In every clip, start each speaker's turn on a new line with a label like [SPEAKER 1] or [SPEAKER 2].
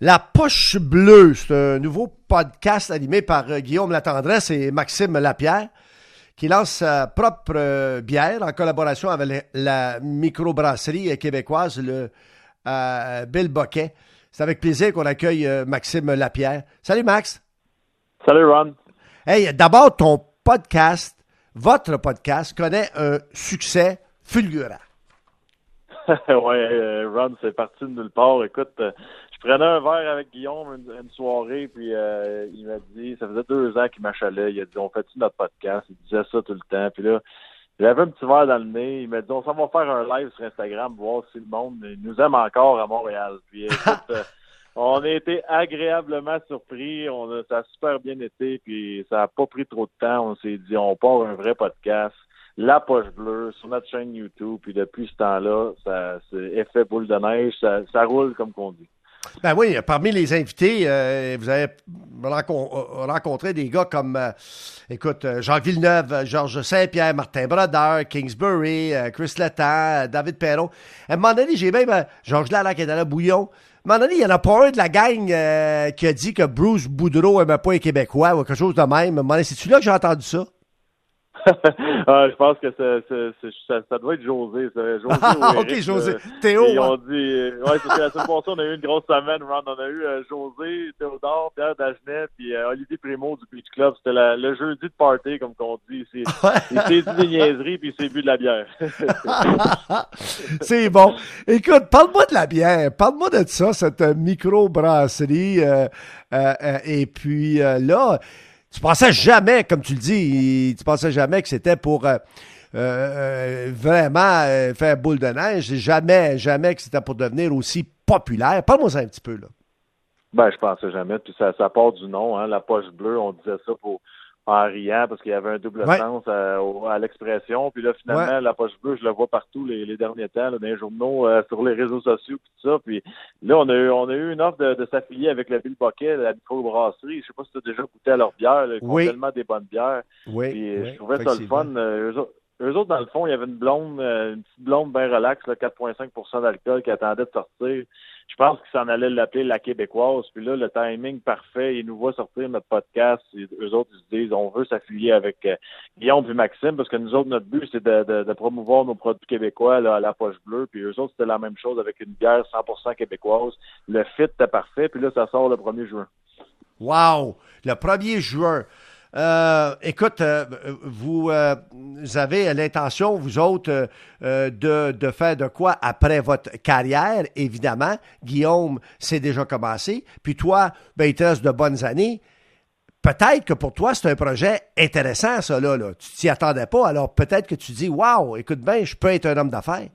[SPEAKER 1] La Poche Bleue, c'est un nouveau podcast animé par euh, Guillaume Latendresse et Maxime Lapierre qui lance sa propre euh, bière en collaboration avec la microbrasserie québécoise, le euh, Bill Boquet. C'est avec plaisir qu'on accueille Maxime Lapierre. Salut Max.
[SPEAKER 2] Salut Ron.
[SPEAKER 1] Hey, d'abord, ton podcast, votre podcast, connaît un succès fulgurant.
[SPEAKER 2] ouais, Ron, c'est parti de nulle part. Écoute, prenais un verre avec Guillaume une, soirée, puis euh, il m'a dit, ça faisait deux ans qu'il m'achalait, il a dit, on fait-tu notre podcast? Il disait ça tout le temps, puis là, j'avais un petit verre dans le nez, il m'a dit, on s'en va faire un live sur Instagram, voir si le monde nous aime encore à Montréal. Puis écoute, euh, on a été agréablement surpris, on a, ça a super bien été, puis ça a pas pris trop de temps, on s'est dit, on part un vrai podcast. La Poche Bleue sur notre chaîne YouTube. Puis depuis ce temps-là, ça c'est effet boule de neige, ça, ça roule comme qu'on dit.
[SPEAKER 1] Ben oui, parmi les invités, euh, vous avez rencontré des gars comme, euh, écoute, euh, Jean Villeneuve, Georges Saint-Pierre, Martin Brodeur, Kingsbury, Chris Letang, David Perron. À un moment donné, j'ai même Georges Lalac est dans le bouillon. À un moment donné, il n'y en a pas un de la gang qui a dit que Bruce Boudreau n'aimait pas les Québécois ou quelque chose de même. À un moment donné, c'est-tu là que j'ai entendu ça?
[SPEAKER 2] ah, je pense que ça, ça, doit être José. Ça. José
[SPEAKER 1] ah, ok, José. Euh, Théo.
[SPEAKER 2] Ils ont dit, euh, ouais, c'était la semaine passée, on a eu une grosse semaine, Ron. On a eu euh, José, Théodore, Pierre Dagenet, puis Olivier Primo du Beach Club. C'était le jeudi de party, comme qu'on dit. Il s'est dit des niaiseries, puis il s'est bu de la bière.
[SPEAKER 1] C'est bon. Écoute, parle-moi de la bière. Parle-moi de ça, cette micro-brasserie. et puis là, tu pensais jamais, comme tu le dis, tu pensais jamais que c'était pour euh, euh, vraiment euh, faire boule de neige. Jamais, jamais que c'était pour devenir aussi populaire. Parle-moi un petit peu, là.
[SPEAKER 2] Ben, je pensais jamais. Puis ça, ça part du nom, hein, la poche bleue. On disait ça pour en riant parce qu'il y avait un double sens à, l'expression. Puis là, finalement, la poche bleue, je la vois partout les, derniers temps, dans les journaux, euh, sur les réseaux sociaux, tout ça. Puis là, on a eu, on a eu une offre de, s'affilier avec la Ville Boquet, la microbrasserie. Je sais pas si tu as déjà goûté à leur bière. ils font tellement des bonnes bières.
[SPEAKER 1] Oui,
[SPEAKER 2] puis je trouvais ça le fun. Euh, eux, autres, dans le fond, il y avait une blonde, euh, une petite blonde bien relax, 4,5% d'alcool qui attendait de sortir je pense qu'ils s'en allaient l'appeler la québécoise. Puis là, le timing parfait, ils nous voient sortir notre podcast. Et eux autres, ils se disent, on veut s'affilier avec euh, Guillaume et Maxime parce que nous autres, notre but, c'est de, promouvoir nos produits québécois à la poche bleue. Puis eux autres, c'était la même chose avec une bière 100% québécoise. Le fit était parfait. Puis là, ça sort le 1er juin.
[SPEAKER 1] Wow! Le 1er juin. Euh, écoute, euh, vous, euh, avez l'intention, vous autres, de, de, faire de quoi après votre carrière, évidemment. Guillaume, c'est déjà commencé. Puis toi, ben, il te reste de bonnes années. Peut-être que pour toi, c'est un projet intéressant, ça, là. là. Tu t'y attendais pas, alors peut-être que tu dis, waouh, écoute bien, je peux être un homme d'affaires.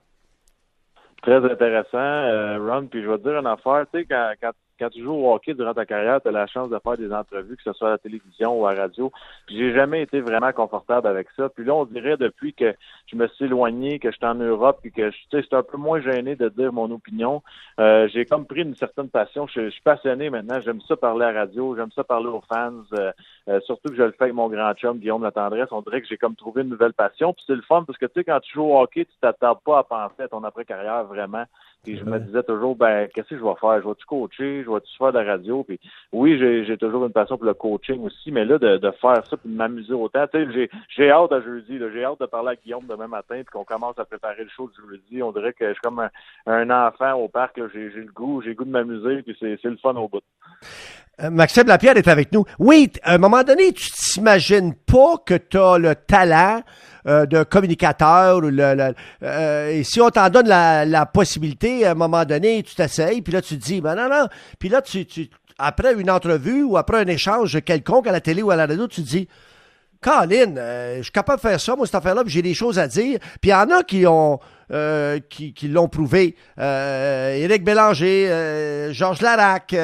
[SPEAKER 2] Très intéressant, Ron. Puis je vais te dire une affaire, tu sais, quand, quand quand tu joues au hockey durant ta carrière, tu as la chance de faire des entrevues, que ce soit à la télévision ou à la radio. Puis j'ai jamais été vraiment confortable avec ça. Puis là, on dirait depuis que je me suis éloigné, que je suis en Europe, puis que je suis un peu moins gêné de dire mon opinion. Euh, j'ai comme pris une certaine passion. Je, suis passionné maintenant. J'aime ça parler à la radio, j'aime ça parler aux fans. Euh, euh, surtout que je le fais avec mon grand chum, Guillaume La Tendresse. On dirait que j'ai comme trouvé une nouvelle passion. Puis c'est le fun parce que tu sais, quand tu joues au hockey, tu t'attardes pas à penser à ton après-carrière vraiment. Puis je me disais toujours, ben, qu'est-ce que je vais faire? Je vais-tu coacher? Je vais-tu faire de la radio? Puis oui, j'ai toujours une passion pour le coaching aussi, mais là, de, de faire ça puis de m'amuser autant, tu sais, j'ai hâte à jeudi. J'ai hâte de parler à Guillaume demain matin puis qu'on commence à préparer le show du jeudi. On dirait que je suis comme un, enfant au parc. J'ai le goût, j'ai le goût de m'amuser puis c'est le fun au bout.
[SPEAKER 1] Euh, Maxime Lapierre est avec nous. Oui, à un moment donné, tu t'imagines pas que tu as le talent euh, de communicateur. Euh, et si on t'en donne la, possibilité, à un moment donné, tu t'essayes, puis là, tu te dis, ben non, non. Puis là, tu, après une entrevue ou après un échange quelconque à la télé ou à la radio, tu te dis, Colin, je suis capable de faire ça, moi, cette affaire-là, j'ai des choses à dire. Puis il y en a qui ont euh, qui, l'ont prouvé. Euh, Éric Bélanger, euh, Georges Larac,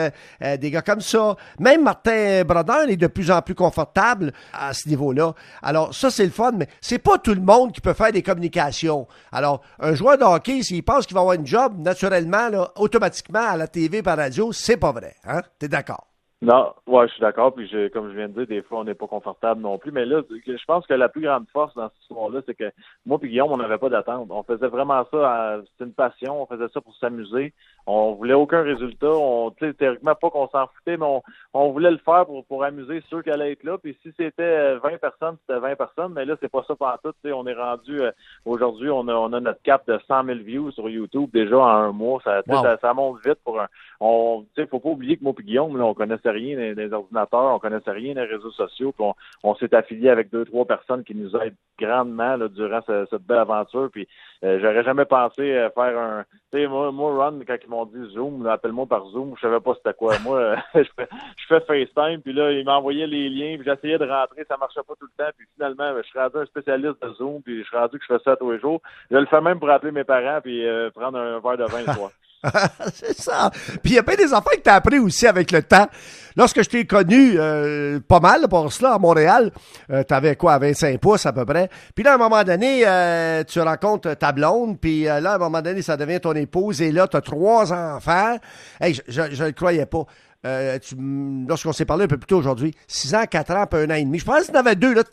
[SPEAKER 1] des gars comme ça. Même Martin Brodin est de plus en plus confortable à ce niveau-là. Alors, ça, c'est le fun, mais c'est pas tout le monde qui peut faire des communications. Alors, un joueur de hockey, s'il pense qu'il va avoir une job, naturellement, automatiquement, à la TV par radio, c'est pas vrai. Hein? T'es d'accord?
[SPEAKER 2] Non, ouais, je suis d'accord. Puis, je, comme je viens de dire, des fois, on n'est pas confortable non plus. Mais là, je pense que la plus grande force dans cette histoire-là, c'est que moi et Guillaume, on n'avait pas d'attente. On faisait vraiment ça, c'était une passion. On faisait ça pour s'amuser. On voulait aucun résultat. On, théoriquement, pas qu'on s'en foutait, mais on, voulait le faire pour, pour amuser ceux qui allaient être là. Puis si c'était 20 euh, personnes, c'était 20 personnes. Mais là, c'est pas ça pour tout. On est rendu, euh, aujourd'hui, on a, on a notre cap de 100 000 views sur YouTube déjà en un mois. Ça, ça, monte vite pour un, on, faut pas oublier que moi et Guillaume, là, on connaissait rien des, ordinateurs, on connaissait rien des réseaux sociaux. Puis on, s'est affilié avec deux, trois personnes qui nous aident grandement là, durant cette, belle aventure. Puis euh, j'aurais jamais pensé faire un. Tu sais, moi, moi, Ron, quand ils m'ont dit Zoom, appelle-moi par Zoom, je savais pas c'était quoi. Moi, je, fais, je fais FaceTime, puis là, il m'envoyait les liens, puis j'essayais de rentrer, ça marchait pas tout le temps, puis finalement, je suis rendu un spécialiste de Zoom, puis je suis rendu que je fais ça tous les jours. Je le fais même pour appeler mes parents, puis euh, prendre un verre de vin le soir.
[SPEAKER 1] c'est ça. Puis il y a plein des enfants que tu as appris aussi avec le temps. Lorsque je t'ai connu euh, pas mal pour cela à Montréal, euh, tu avais quoi, 25 pouces à peu près. Puis là, à un moment donné, euh, tu rencontres ta blonde, puis là, à un moment donné, ça devient ton épouse, et là, tu as trois enfants. Hey, je ne le croyais pas. lorsqu'on s'est parlé un peu plus tôt aujourd'hui, 6 ans, 4 ans, puis un an et demi. Je pense que tu deux, là,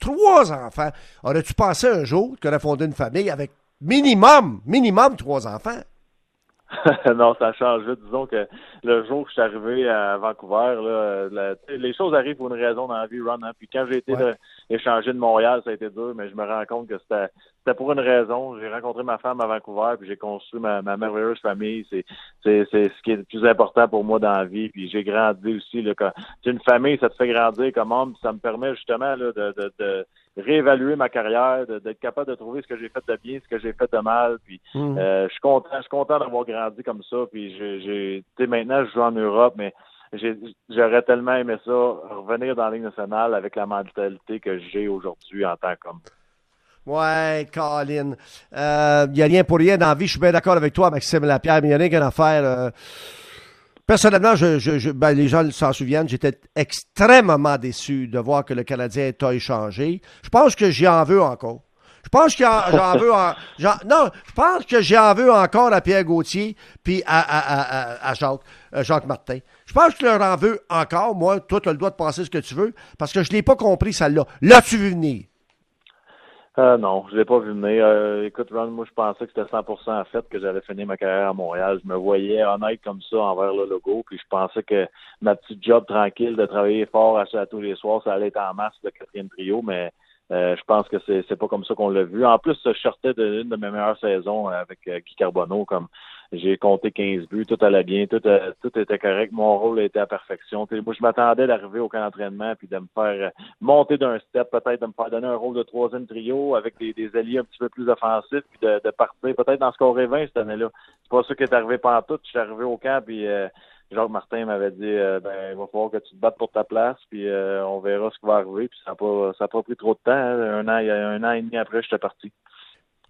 [SPEAKER 1] trois enfants. Aurais-tu pensé un jour que tu aurais fondé une famille avec minimum, minimum trois enfants?
[SPEAKER 2] non, ça change vite. Disons que le jour que je suis arrivé à Vancouver, là, les choses arrivent pour une raison dans la vie, Ron. Hein. Puis quand j'ai été échangé de Montréal, ça a été dur, mais je me rends compte que c'était c'était pour une raison. J'ai rencontré ma femme à Vancouver, puis j'ai construit ma, ma merveilleuse famille. C'est, c'est, c'est ce qui est le plus important pour moi dans la vie. Puis j'ai grandi aussi. Là, quand, une famille, ça te fait grandir comme homme. Ça me permet justement là, de, de, de réévaluer ma carrière, d'être capable de trouver ce que j'ai fait de bien, ce que j'ai fait de mal. Puis mm. euh, je suis content, je suis content d'avoir grandi comme ça. Puis j'ai, tu maintenant je joue en Europe, mais j'aurais tellement aimé ça revenir dans la Ligue nationale avec la mentalité que j'ai aujourd'hui en tant qu'homme.
[SPEAKER 1] Ouais, Colin. Il euh, n'y a rien pour rien dans la vie. Je suis bien d'accord avec toi, Maxime Lapierre, mais il n'y a rien qu'à faire. Euh. Personnellement, je, ben, les gens s'en souviennent, j'étais extrêmement déçu de voir que le Canadien t'a échangé. Je pense que j'y en veux encore. Je pense que j'en veux non, je pense que encore à Pierre Gauthier puis à, Jacques, euh, Jacques Martin. Je pense que je leur en veux encore. Moi, toi, tu as le droit de penser ce que tu veux parce que je ne l'ai pas compris, celle-là. Là, tu veux venir?
[SPEAKER 2] Euh, non, je l'ai pas vu venir. Euh, écoute, Ron, moi, je pensais que c'était 100% en fait que j'allais finir ma carrière à Montréal. Je me voyais honnête comme ça envers le logo, puis je pensais que ma petite job tranquille de travailler fort à, à tous les soirs, ça allait être en masse le quatrième trio, mais euh, je pense que c'est c'est pas comme ça qu'on l'a vu. En plus, je sortais d'une de mes meilleures saisons avec Guy Carbonneau, comme j'ai compté 15 buts, tout allait bien, tout, euh, tout était correct, mon rôle était à perfection. moi, je m'attendais d'arriver au camp d'entraînement puis de me faire euh, monter d'un step, peut-être de me faire donner un rôle de troisième trio avec des, des alliés un petit peu plus offensifs, puis de, de partir peut-être dans ce qu'on 20 cette année-là. C'est pas ça qui est arrivé pendant tout. Je suis arrivé au camp puis euh, Jacques Martin m'avait dit ben il va falloir que tu te battes pour ta place puis on verra ce qui va arriver puis ça n'a pas ça a pas pris trop de temps hein. un an un an et demi après j'étais parti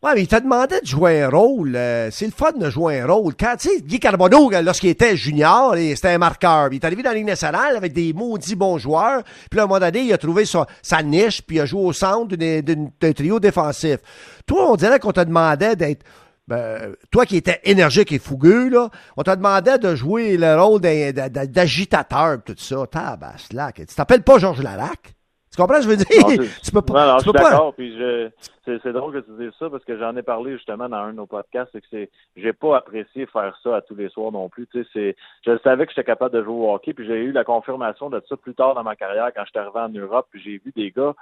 [SPEAKER 1] Ouais, mais il t'a demandé de jouer un rôle. Euh, c'est le fun de jouer un rôle. Quand, tu sais, Guy Carbonneau, lorsqu'il était junior, c'était un marqueur. Il est arrivé dans la Ligue nationale avec des maudits bons joueurs. Puis à un moment donné, il a trouvé sa, niche, puis il a joué au centre d'un trio défensif. Toi, on dirait qu'on te demandait d'être... Ben, toi qui étais énergique et fougueux, là, on te demandait de jouer le rôle d'agitateur, tout ça. Tabaslac. Tu t'appelles pas Georges Larac? Tu comprends, je veux dire? tu peux pas.
[SPEAKER 2] Non, non, je suis d'accord. Je, c'est, drôle que tu dises ça parce que j'en ai parlé justement dans un de nos podcasts. C'est que c'est, j'ai pas apprécié faire ça à tous les soirs non plus. Tu sais, je savais que j'étais capable de jouer au hockey. Puis j'ai eu la confirmation de ça plus tard dans ma carrière quand j'étais arrivé en Europe. Puis j'ai vu des gars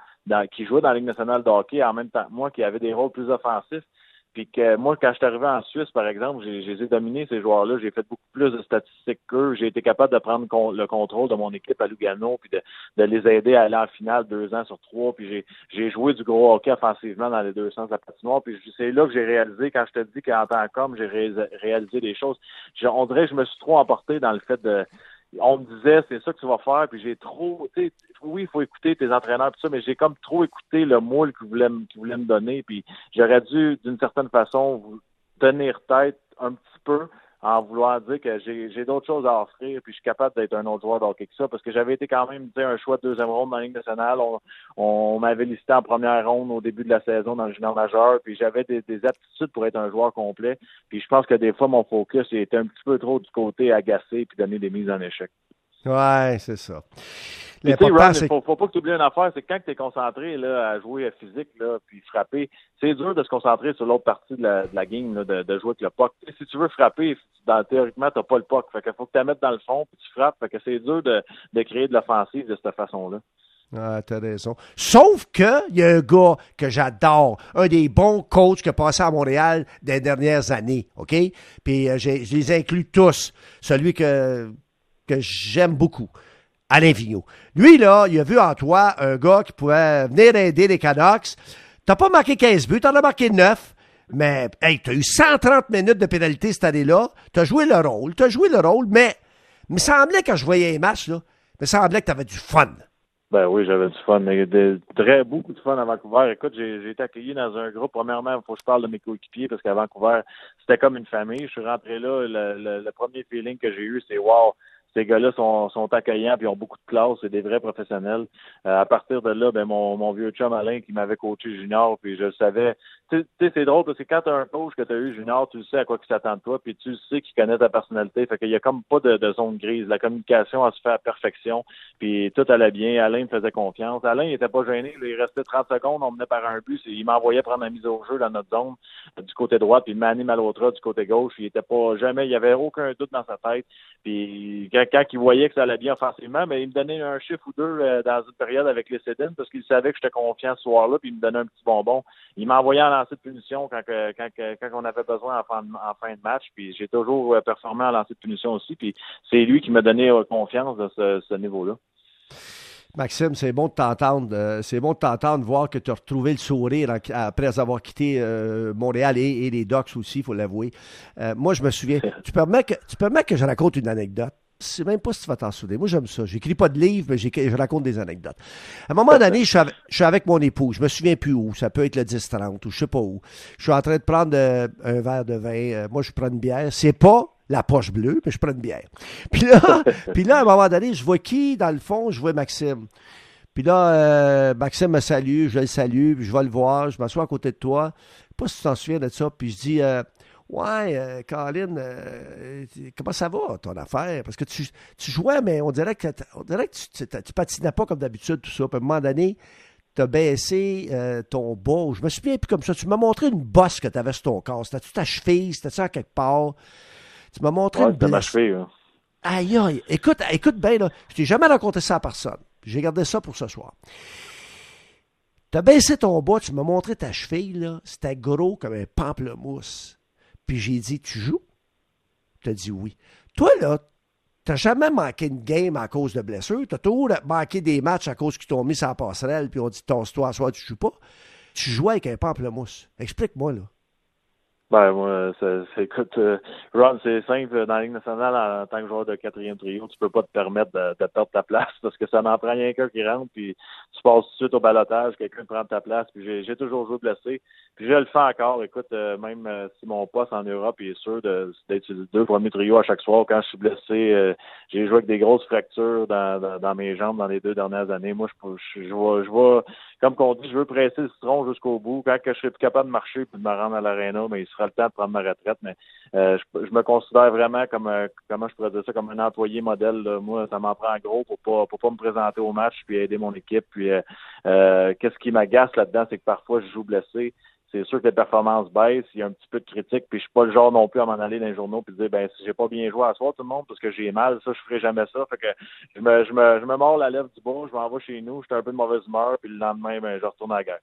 [SPEAKER 2] qui jouaient dans la Ligue nationale de hockey en même temps que moi qui avaient des rôles plus offensifs. Puis que moi, quand je suis arrivé en Suisse, par exemple, j'ai, dominé ces joueurs-là. J'ai fait beaucoup plus de statistiques qu'eux. J'ai été capable de prendre le contrôle de mon équipe à Lugano, puis de, de les aider à aller en finale deux ans sur trois. Puis j'ai, joué du gros hockey offensivement dans les deux sens de la patinoire. Puis c'est là que j'ai réalisé, quand je te dis qu'en tant qu'homme, j'ai réalisé des choses. on dirait que je me suis trop emporté dans le fait de on me disait c'est ça que tu vas faire, puis j'ai trop, tu sais, oui, il faut écouter tes entraîneurs tout ça, mais j'ai comme trop écouté le moule qu'ils voulaient, qu'ils voulaient me donner, puis j'aurais dû d'une certaine façon tenir tête un petit peu en vouloir dire que j'ai d'autres choses à offrir, puis je suis capable d'être un autre joueur d'hockey que ça, parce que j'avais été quand même un choix de deuxième ronde dans la Ligue nationale. On, m'avait listé en première ronde au début de la saison dans le junior majeur, puis j'avais des, aptitudes pour être un joueur complet. Puis je pense que des fois, mon focus était un petit peu trop du côté agacé puis donner des mises en échec.
[SPEAKER 1] Ouais, c'est ça.
[SPEAKER 2] Il ne faut, faut, pas que tu oublies une affaire, c'est quand tu es concentré là, à jouer à physique, là, puis frapper, c'est dur de se concentrer sur l'autre partie de la, de la game, là, de, de, jouer avec le puck. si tu veux frapper, dans, théoriquement, tu n'as pas le puck. Fait qu'il faut que tu la mettes dans le fond, puis tu frappes. Fait que c'est dur de, de créer de l'offensive de cette façon-là.
[SPEAKER 1] Ah, t'as raison. Sauf que il y a un gars que j'adore, un des bons coachs qui a passé à Montréal des dernières années, OK? Puis euh, je les inclus tous. Celui que, que j'aime beaucoup. Alain Vigneault. Lui, là, il a vu en toi un gars qui pouvait venir aider les Canucks. T'as pas marqué 15 buts, t'en as marqué 9. Mais, hey, t'as eu 130 minutes de pénalité cette année-là. T'as joué le rôle, t'as joué le rôle, mais il me semblait, quand je voyais les matchs, là, il me semblait que t'avais du fun.
[SPEAKER 2] Ben oui, j'avais du fun. Mais de, très beaucoup de fun à Vancouver. Écoute, j'ai été accueilli dans un groupe. Premièrement, il faut que je parle de mes coéquipiers parce qu'à Vancouver, c'était comme une famille. Je suis rentré là. Le, le premier feeling que j'ai eu, c'est wow, ces gars-là sont, accueillants puis ont beaucoup de classe, c'est des vrais professionnels. Euh, à partir de là, ben mon, mon vieux chum Alain qui m'avait coaché junior, puis je le savais. Tu sais, c'est drôle parce que quand tu as un coach que tu as eu junior, tu sais à quoi il s'attend de toi, puis tu sais qu'il connaît ta personnalité. Fait qu'il y a comme pas de, zone grise. La communication a se fait à perfection, puis tout allait bien. Alain me faisait confiance. Alain il était pas gêné. il restait 30 secondes, on menait par un but. Il m'envoyait prendre la mise au jeu dans notre zone du côté droit, puis à l'autre du côté gauche. Il était pas jamais, il y avait aucun doute dans sa tête. Puis il voyait que ça allait bien offensivement, mais il me donnait un chiffre ou deux euh, dans une période avec les Cédines parce qu'il savait que j'étais confiant ce soir-là, puis il me donnait un petit bonbon. Il m'envoyait en lancer de punition quand, quand, quand, on avait besoin en fin, en fin de match, puis j'ai toujours euh, performé en lancer de punition aussi, puis c'est lui qui m'a donné euh, confiance de ce, ce niveau-là.
[SPEAKER 1] Maxime, c'est bon de t'entendre. C'est bon de t'entendre, voir que tu as retrouvé le sourire après avoir quitté euh, Montréal et, les Docks aussi, il faut l'avouer. Euh, moi, je me souviens. Tu permets que, tu permets que je raconte une anecdote? Je sais même pas si tu vas t'en souvenir. Moi, j'aime ça. J'écris pas de livres, mais je raconte des anecdotes. À un moment donné, je suis, avec, mon époux. Je me souviens plus où. Ça peut être le 10-30 ou je sais pas où. Je suis en train de prendre un verre de vin. moi, je prends une bière. C'est pas la poche bleue, puis je prends une bière. Puis là, puis là, à un moment donné, je vois qui, dans le fond, je vois Maxime. Puis là, euh, Maxime me salue, je le salue, puis je vais le voir, je m'assois à côté de toi. Je sais pas si tu t'en souviens de ça, puis je dis euh, Ouais, euh, Caroline, comment ça va, ton affaire? Parce que tu, tu jouais, mais on dirait que, on dirait que tu, tu, patinais pas comme d'habitude, tout ça. Puis à un moment donné, tu as baissé ton bas. Je me souviens plus comme ça. Tu m'as montré une bosse que tu avais sur ton corps. C'était-tu ta cheville? C'était-tu à quelque part? Tu m'as montré une
[SPEAKER 2] blessure.
[SPEAKER 1] Aïe, aïe. Écoute, écoute bien, là. Je t'ai jamais raconté ça à personne. J'ai gardé ça pour ce soir. Tu as baissé ton bas, tu m'as montré ta cheville, là. C'était gros comme un pamplemousse. Puis j'ai dit, tu joues? Tu as dit oui. Toi, là, t'as jamais manqué une game à cause de blessure. T'as toujours manqué des matchs à cause qu'ils t'ont mis sur la passerelle, puis on dit, tasse-toi, soir, tu joues pas. Tu jouais avec un pamplemousse. Explique-moi, là.
[SPEAKER 2] Ben, moi, c'est, écoute, euh, Ron, c'est simple. Dans la Ligue nationale, en, tant que joueur de quatrième trio, tu peux pas te permettre de, de perdre ta place parce que ça n'en prend rien qu'un qui rentre, puis tu passes tout de suite au balotage, quelqu'un prend ta place, puis j'ai, toujours joué blessé. Puis je le fais encore. Écoute, euh, même euh, si mon poste en Europe est sûr de, d'être deux premiers trios à chaque soir, quand je suis blessé, j'ai joué avec des grosses fractures dans, dans, mes jambes dans les deux dernières années. Moi, je, je, je, vois, je vois, comme qu'on dit, je veux presser le citron jusqu'au bout. Quand je serai plus capable de marcher puis de me rendre à l'aréna, mais il sera le temps de prendre ma retraite. Mais euh, je, me considère vraiment comme euh, comment je pourrais dire ça, comme un employé modèle. Moi, ça m'en prend gros pour pas pour pas me présenter au match puis aider mon équipe. Puis euh, qu'est-ce qui m'agace là-dedans, c'est que parfois je joue blessé c'est sûr que les performances baissent, il y a un petit peu de critique, puis je suis pas le genre non plus à m'en aller dans les journaux puis dire ben si j'ai pas bien joué à soir tout le monde parce que j'ai mal, ça je ferai jamais ça. Fait que je me je me je me mords la lèvre du bas, je m'en vais chez nous, j'étais un peu de mauvaise humeur, puis le lendemain, ben je retourne à la guerre.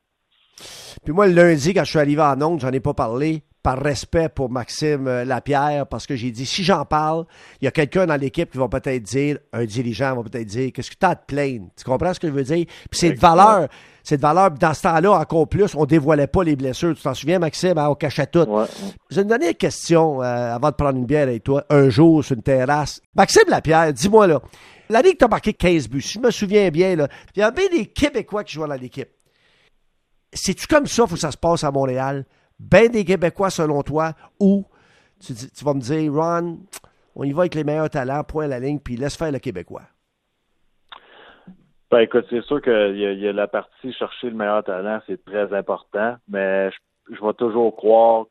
[SPEAKER 1] Puis moi, le lundi, quand je suis arrivé en Onde, j'en ai pas parlé par respect pour Maxime euh, Lapierre, parce que j'ai dit, si j'en parle, il y a quelqu'un dans l'équipe qui va peut-être dire, un dirigeant va peut-être dire, qu'est-ce que tu as de plaindre? Tu comprends ce que je veux dire? Puis c'est de valeur. C'est de valeur. Dans ce temps-là, encore plus, on dévoilait pas les blessures. Tu t'en souviens, Maxime? Hein, on cachait tout. Ouais. J'ai une dernière question euh, avant de prendre une bière avec toi. Un jour, sur une terrasse. Maxime Lapierre, dis-moi là. La Ligue t'a marqué 15 buts. Si je me souviens bien, là, il y a bien des Québécois qui jouent dans l'équipe. C'est-tu comme ça faut que ça se passe à Montréal? Ben des Québécois selon toi ou tu, vas me dire, Ron, on y va avec les meilleurs talents, point la ligne, puis laisse faire le Québécois?
[SPEAKER 2] Ben écoute, c'est sûr qu'il y, y, a la partie chercher le meilleur talent, c'est très important, mais je, vais toujours croire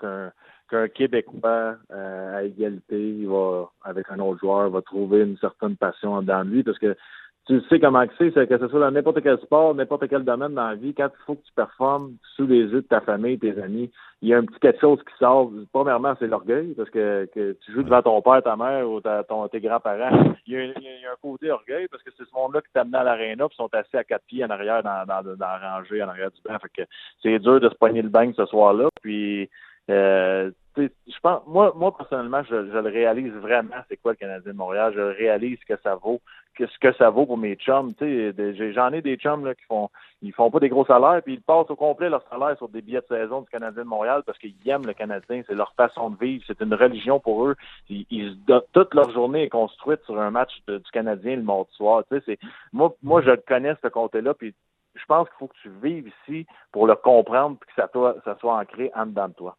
[SPEAKER 2] qu'un Québécois à égalité, il va, avec un autre joueur, va trouver une certaine passion dans lui parce que tu sais comment c'est, que ce soit dans n'importe quel sport, n'importe quel domaine dans la vie, quand il faut que tu performes sous les yeux de ta famille, tes amis, il y a un petit quelque chose qui sort. Premièrement, c'est l'orgueil, parce que, que, tu joues devant ton père, ta mère ou ta, ton, tes grands-parents. Il y, a, un côté orgueil, parce que c'est ce monde-là qui t'a amené à l'aréna, puis sont assis à quatre pieds en arrière dans, dans, la rangée, en arrière du banc. Fait que c'est dur de se poigner le bain ce soir-là. Puis euh, je pense, moi, moi personnellement, je, je, le réalise vraiment. C'est quoi le Canadien de Montréal Je réalise que ça vaut, ce que ça vaut pour mes chums. J'en ai des chums là, qui font, ils font pas des gros salaires, puis ils passent au complet leur salaire sur des billets de saison du Canadien de Montréal parce qu'ils aiment le Canadien. C'est leur façon de vivre. C'est une religion pour eux. Ils, toute leur journée est construite sur un match du Canadien le mardi soir. C'est, moi, moi, je connais ce côté-là, puis je pense qu'il faut que tu vives ici pour le comprendre, puis que ça, ça soit ancré en dedans de toi.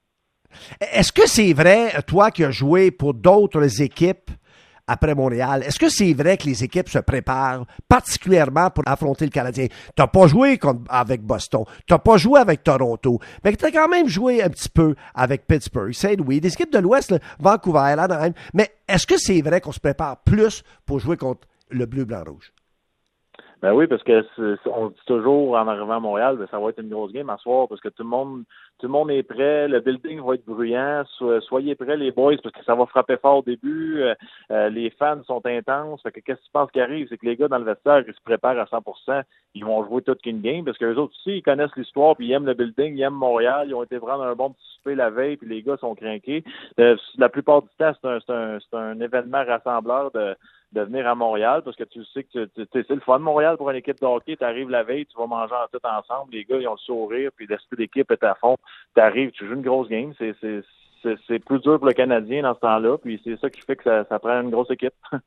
[SPEAKER 1] Est-ce que c'est vrai, toi qui as joué pour d'autres équipes après Montréal, est-ce que c'est vrai que les équipes se préparent particulièrement pour affronter le Canadien? Tu n'as pas joué avec Boston, tu n'as pas joué avec Toronto, mais tu as quand même joué un petit peu avec Pittsburgh, Saint-Louis, des équipes de l'Ouest, Vancouver, Anaheim. Mais est-ce que c'est vrai qu'on se prépare plus pour jouer contre le bleu, blanc, rouge?
[SPEAKER 2] Ben oui, parce que on dit toujours en arrivant à Montréal, ben, ça va être une grosse game à soir parce que tout le monde tout le monde est prêt, le building va être bruyant, soyez prêts les boys parce que ça va frapper fort au début, euh, euh, les fans sont intenses, qu'est-ce que tu penses qui arrive, c'est que les gars dans le vestiaire ils se préparent à 100%, ils vont jouer toute une game parce que les autres aussi ils connaissent l'histoire puis ils aiment le building, ils aiment Montréal, ils ont été prendre un bon petit souper la veille puis les gars sont craqués. Euh, la plupart du temps c'est un, un, événement rassembleur de venir à Montréal parce que tu sais que c'est le fun de Montréal pour une équipe de hockey. Tu arrives la veille, tu vas manger en tout ensemble, les gars ils ont le sourire, puis l'esprit d'équipe est à fond. Tu arrives, tu joues une grosse game. C'est c'est plus dur pour le Canadien dans ce temps-là, puis c'est ça qui fait que ça, ça prend une grosse équipe.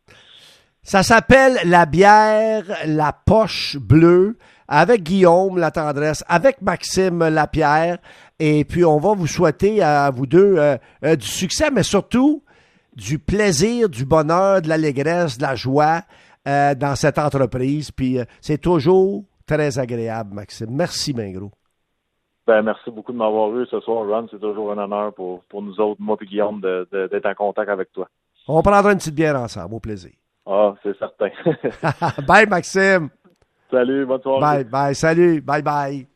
[SPEAKER 1] ça s'appelle la bière La Poche Bleue avec Guillaume La Tendresse, avec Maxime Lapierre. Et puis, on va vous souhaiter à vous deux euh, euh, du succès, mais surtout du plaisir, du bonheur, de l'allégresse, de la joie euh, dans cette entreprise. Puis c'est toujours très agréable, Maxime. Merci, Mingro.
[SPEAKER 2] Ben, merci beaucoup de m'avoir eu ce soir, Ron. C'est toujours un honneur pour, pour nous autres, moi et Guillaume, d'être en contact avec toi.
[SPEAKER 1] On prendra une petite bière ensemble, au plaisir.
[SPEAKER 2] Ah, c'est certain.
[SPEAKER 1] bye, Maxime.
[SPEAKER 2] Salut, bonne soirée.
[SPEAKER 1] Bye, bye, salut, bye, bye.